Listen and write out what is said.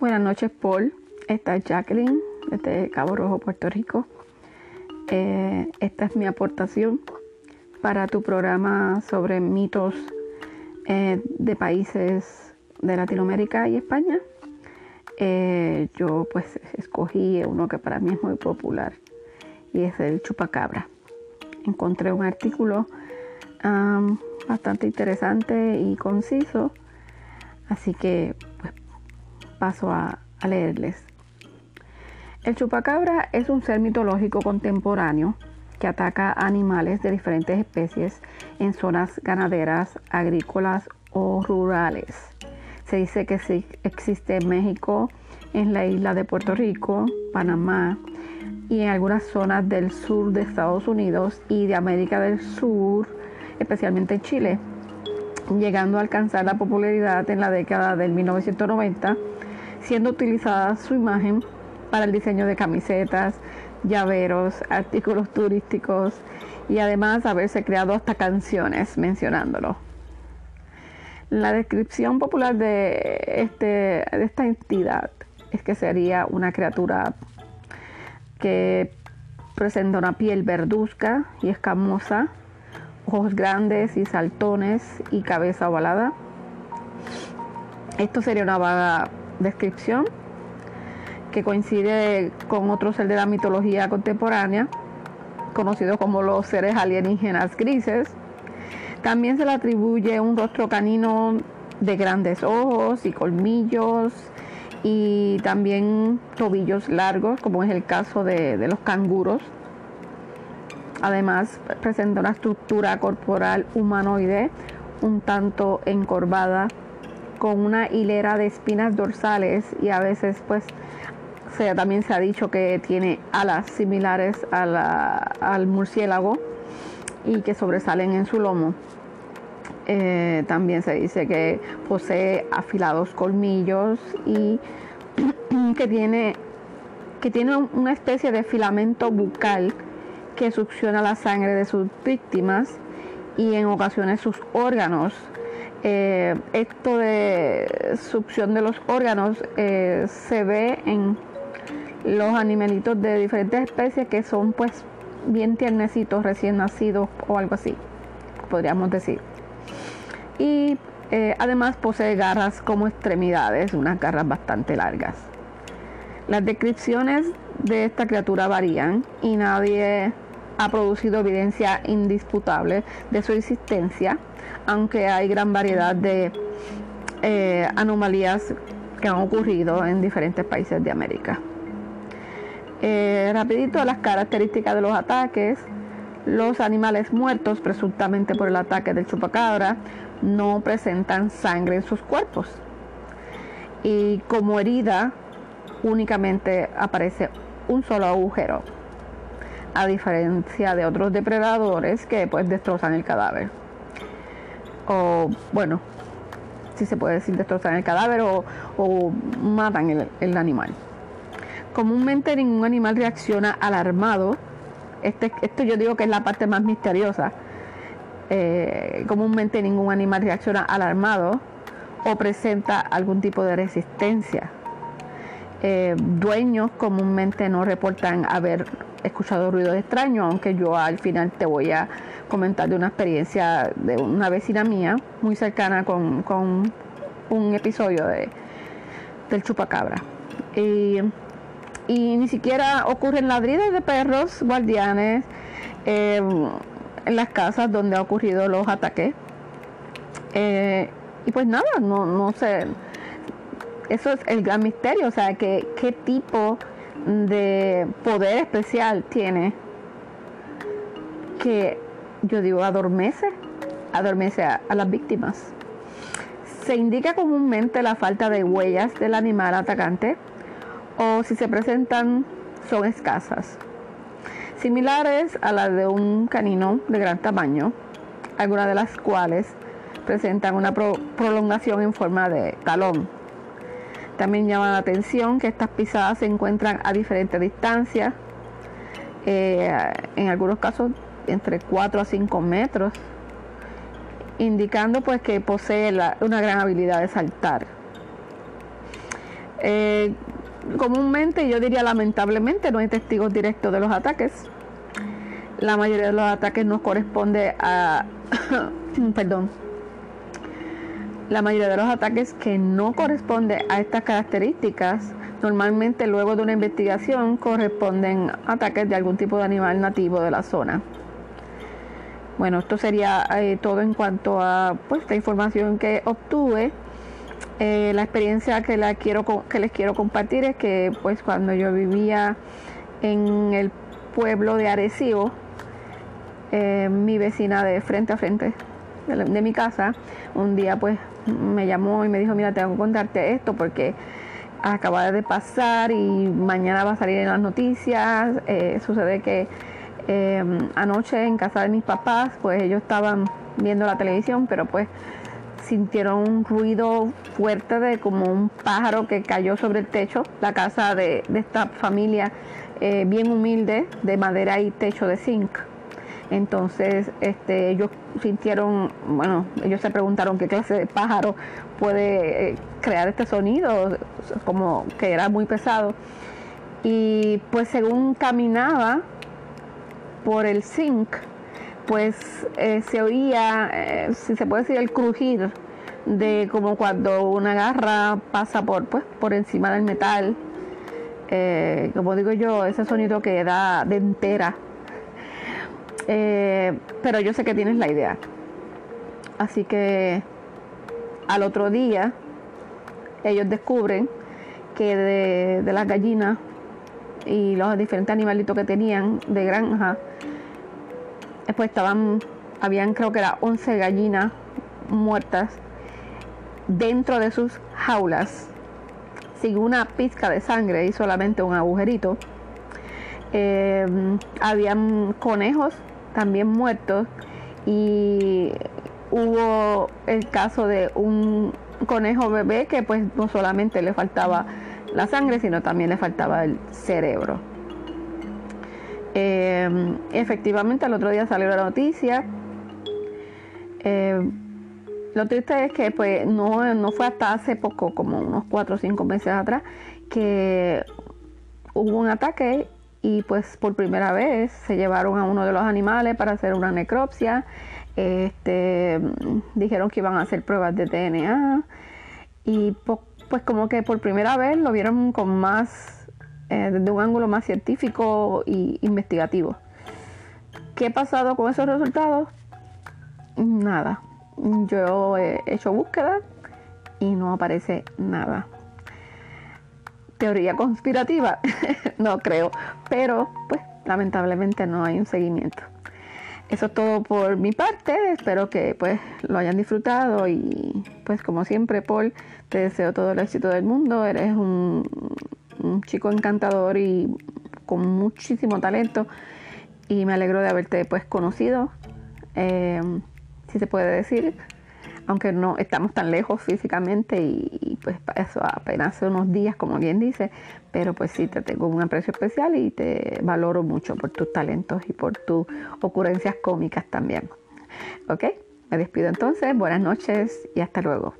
Buenas noches, Paul. Esta es Jacqueline desde Cabo Rojo, Puerto Rico. Eh, esta es mi aportación para tu programa sobre mitos eh, de países de Latinoamérica y España. Eh, yo pues escogí uno que para mí es muy popular y es el chupacabra. Encontré un artículo bastante interesante y conciso, así que paso a, leerles. El chupacabra es un ser mitológico contemporáneo que ataca animales de diferentes especies en zonas ganaderas, agrícolas o rurales. Se dice que sí existe en México, en la isla de Puerto Rico, Panamá y en algunas zonas del sur de Estados Unidos y de América del Sur, especialmente en Chile, llegando a alcanzar la popularidad en la década del 1990, siendo utilizada su imagen para el diseño de camisetas, llaveros, artículos turísticos y además haberse creado hasta canciones mencionándolo. La descripción popular de, este, de esta entidad es que sería una criatura que presenta una piel verduzca y escamosa, ojos grandes y saltones y cabeza ovalada. Esto sería una vaga descripción que coincide con otro ser de la mitología contemporánea, conocido como los seres alienígenas grises. También se le atribuye un rostro canino de grandes ojos y colmillos y también tobillos largos, como es el caso de, de los canguros. Además, presenta una estructura corporal humanoide un tanto encorvada, con una hilera de espinas dorsales y a veces pues también se ha dicho que tiene alas similares al murciélago y que sobresalen en su lomo. Eh, también se dice que posee afilados colmillos y que tiene, que tiene una especie de filamento bucal que succiona la sangre de sus víctimas y en ocasiones sus órganos. Eh, esto de succión de los órganos eh, se ve en los animalitos de diferentes especies que son pues bien tiernecitos, recién nacidos o algo así, podríamos decir. Y eh, además posee garras como extremidades, unas garras bastante largas. Las descripciones de esta criatura varían y nadie ha producido evidencia indisputable de su existencia, aunque hay gran variedad de eh, anomalías que han ocurrido en diferentes países de América. Eh, rapidito las características de los ataques. Los animales muertos, presuntamente por el ataque del chupacabra, no presentan sangre en sus cuerpos. Y como herida únicamente aparece un solo agujero, a diferencia de otros depredadores que pues destrozan el cadáver. O bueno, si se puede decir destrozan el cadáver o, matan el animal. Comúnmente ningún animal reacciona alarmado. Este, esto yo digo que es la parte más misteriosa. Eh, comúnmente ningún animal reacciona alarmado o presenta algún tipo de resistencia. Eh, dueños comúnmente no reportan haber escuchado ruidos extraños, aunque yo al final te voy a comentar de una experiencia de una vecina mía muy cercana con, un episodio de, del chupacabra. Y y ni siquiera ocurren ladridos de perros guardianes eh, en las casas donde ha ocurrido los ataques. Eh, y pues nada, no, no sé. Eso es el gran misterio, o sea, que, qué tipo de poder especial tiene que yo digo adormece, adormece a las víctimas. Se indica comúnmente la falta de huellas del animal atacante o si se presentan son escasas, similares a las de un canino de gran tamaño, algunas de las cuales presentan una prolongación en forma de talón. También llama la atención que estas pisadas se encuentran a diferentes distancias, eh, en algunos casos entre 4 a 5 metros, indicando pues que posee una gran habilidad de saltar. Eh, comúnmente, yo diría lamentablemente, no hay testigos directos de los ataques. La mayoría de los ataques no corresponde a... perdón. La mayoría de los ataques que no corresponde a estas características, normalmente luego de una investigación corresponden a ataques de algún tipo de animal nativo de la zona. Bueno, esto sería eh, todo en cuanto a pues, la información que obtuve. Eh, la experiencia que les quiero compartir es que pues cuando yo vivía en el pueblo de Arecibo, eh, mi vecina de frente a frente de, mi casa, un día pues me llamó y me dijo, mira, tengo que contarte esto porque acaba de pasar y mañana va a salir en las noticias. sucede que Em, anoche en casa de mis papás, pues ellos estaban viendo la televisión, pero pues sintieron un ruido fuerte de como un pájaro que cayó sobre el techo, la casa de, esta familia eh, bien humilde, de madera y techo de zinc. Entonces, este, ellos sintieron, bueno, ellos se preguntaron qué clase de pájaro puede eh, crear este sonido, como que era muy pesado. Y pues según caminaba, por el zinc, pues eh, se oía, eh, si se puede decir, el crujir de como cuando una garra pasa por, pues, por encima del metal. Como digo yo, ese sonido que da de entera. Pero yo sé que tienes la idea. Así que al otro día ellos descubren que de, las gallinas y los diferentes animalitos que tenían de granja, pues estaban, habían creo que eran 11 gallinas muertas dentro de sus jaulas, sin una pizca de sangre y solamente un agujerito. Eh, habían conejos también muertos y hubo el caso de un conejo bebé que pues no solamente le faltaba la sangre, sino también le faltaba el cerebro. Eh, efectivamente, al otro día salió la noticia. Eh, lo triste es que pues no, no fue hasta hace poco, como unos 4 o 5 meses atrás, que hubo un ataque y pues por primera vez se llevaron a uno de los animales para hacer una necropsia. Este, dijeron que iban a hacer pruebas de DNA y pues como que por primera vez lo vieron con más, eh, desde un ángulo más científico e investigativo. ¿Qué ha pasado con esos resultados? Nada. Yo he hecho búsqueda y no aparece nada. Teoría conspirativa, no creo, pero pues lamentablemente no hay un seguimiento. Eso es todo por mi parte, espero que pues lo hayan disfrutado y pues como siempre Paul, te deseo todo el éxito del mundo, eres un, chico encantador y con muchísimo talento. Y me alegro de haberte pues conocido, eh, si se puede decir aunque no estamos tan lejos físicamente y, pues eso apenas hace unos días, como bien dice, pero pues sí te tengo un aprecio especial y te valoro mucho por tus talentos y por tus ocurrencias cómicas también. ¿Ok? Me despido entonces, buenas noches y hasta luego.